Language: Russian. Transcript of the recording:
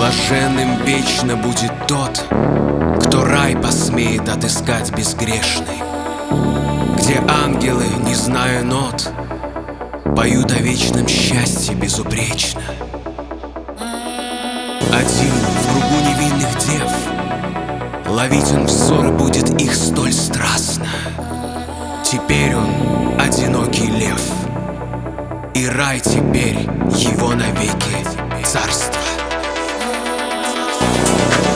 Блаженным вечно будет тот, кто рай посмеет отыскать безгрешный, Где ангелы, не зная нот, поют о вечном счастье безупречно. Один в кругу невинных дев Ловить он взоры будет их столь страстно. Теперь он одинокий лев, И рай теперь его навеки царство. Thank you.